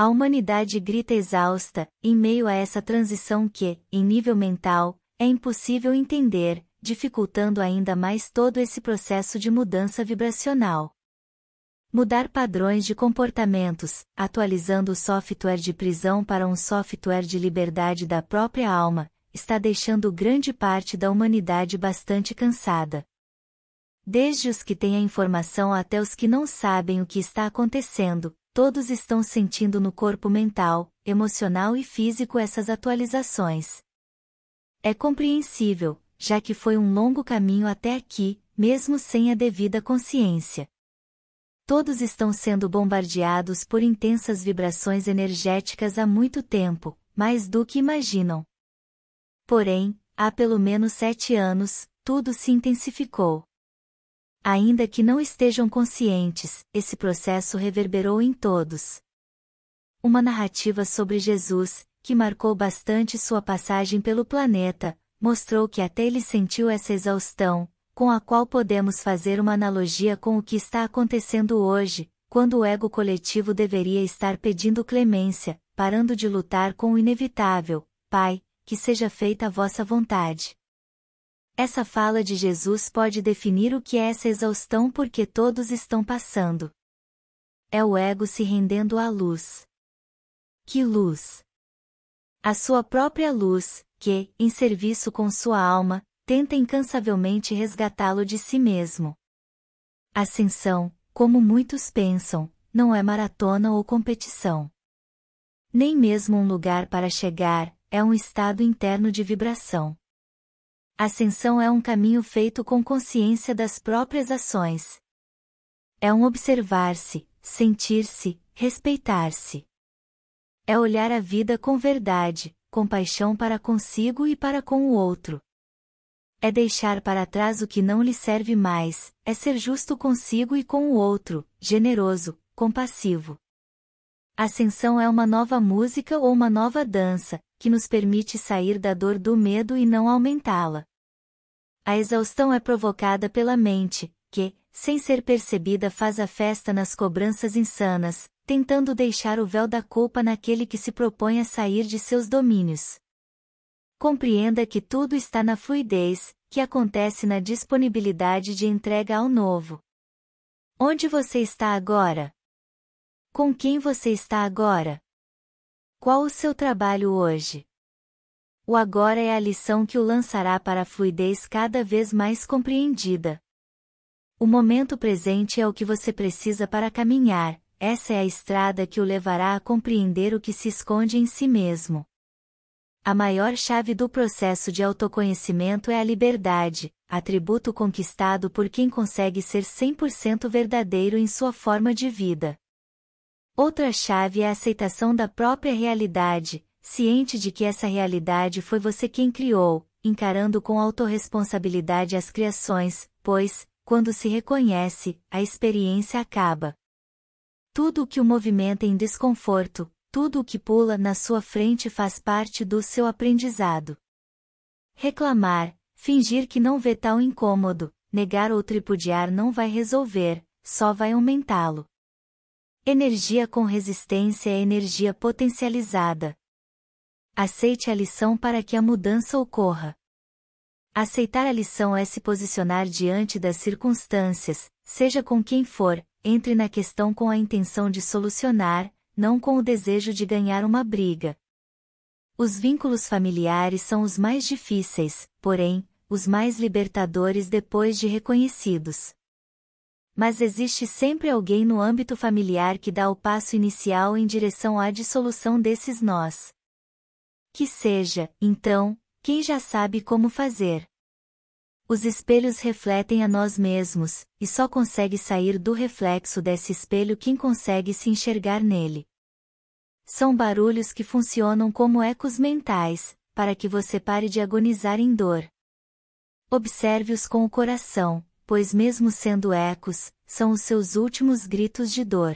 A humanidade grita exausta, em meio a essa transição que, em nível mental, é impossível entender, dificultando ainda mais todo esse processo de mudança vibracional. Mudar padrões de comportamentos, atualizando o software de prisão para um software de liberdade da própria alma, está deixando grande parte da humanidade bastante cansada. Desde os que têm a informação até os que não sabem o que está acontecendo, todos estão sentindo no corpo mental, emocional e físico essas atualizações. É compreensível, já que foi um longo caminho até aqui, mesmo sem a devida consciência. Todos estão sendo bombardeados por intensas vibrações energéticas há muito tempo, mais do que imaginam. Porém, há pelo menos sete anos, tudo se intensificou. Ainda que não estejam conscientes, esse processo reverberou em todos. Uma narrativa sobre Jesus, que marcou bastante sua passagem pelo planeta, mostrou que até ele sentiu essa exaustão, com a qual podemos fazer uma analogia com o que está acontecendo hoje, quando o ego coletivo deveria estar pedindo clemência, parando de lutar com o inevitável, Pai, que seja feita a vossa vontade. Essa fala de Jesus pode definir o que é essa exaustão porque todos estão passando. É o ego se rendendo à luz. Que luz! A sua própria luz, que, em serviço com sua alma, tenta incansavelmente resgatá-lo de si mesmo. Ascensão, como muitos pensam, não é maratona ou competição. Nem mesmo um lugar para chegar, é um estado interno de vibração. Ascensão é um caminho feito com consciência das próprias ações. É um observar-se, sentir-se, respeitar-se. É olhar a vida com verdade, compaixão para consigo e para com o outro. É deixar para trás o que não lhe serve mais, é ser justo consigo e com o outro, generoso, compassivo. Ascensão é uma nova música ou uma nova dança, que nos permite sair da dor do medo e não aumentá-la. A exaustão é provocada pela mente, que, sem ser percebida, faz a festa nas cobranças insanas, tentando deixar o véu da culpa naquele que se propõe a sair de seus domínios. Compreenda que tudo está na fluidez, que acontece na disponibilidade de entrega ao novo. Onde você está agora? Com quem você está agora? Qual o seu trabalho hoje? O agora é a lição que o lançará para a fluidez cada vez mais compreendida. O momento presente é o que você precisa para caminhar, essa é a estrada que o levará a compreender o que se esconde em si mesmo. A maior chave do processo de autoconhecimento é a liberdade, atributo conquistado por quem consegue ser 100% verdadeiro em sua forma de vida. Outra chave é a aceitação da própria realidade, ciente de que essa realidade foi você quem criou, encarando com autorresponsabilidade as criações, pois, quando se reconhece, a experiência acaba. Tudo o que o movimenta em desconforto, tudo o que pula na sua frente faz parte do seu aprendizado. Reclamar, fingir que não vê tal incômodo, negar ou tripudiar não vai resolver, só vai aumentá-lo. Energia com resistência é energia potencializada. Aceite a lição para que a mudança ocorra. Aceitar a lição é se posicionar diante das circunstâncias, seja com quem for, entre na questão com a intenção de solucionar, não com o desejo de ganhar uma briga. Os vínculos familiares são os mais difíceis, porém, os mais libertadores depois de reconhecidos mas existe sempre alguém no âmbito familiar que dá o passo inicial em direção à dissolução desses nós. Que seja, então, quem já sabe como fazer. Os espelhos refletem a nós mesmos, e só consegue sair do reflexo desse espelho quem consegue se enxergar nele. São barulhos que funcionam como ecos mentais, para que você pare de agonizar em dor. Observe-os com o coração, pois mesmo sendo ecos, são os seus últimos gritos de dor.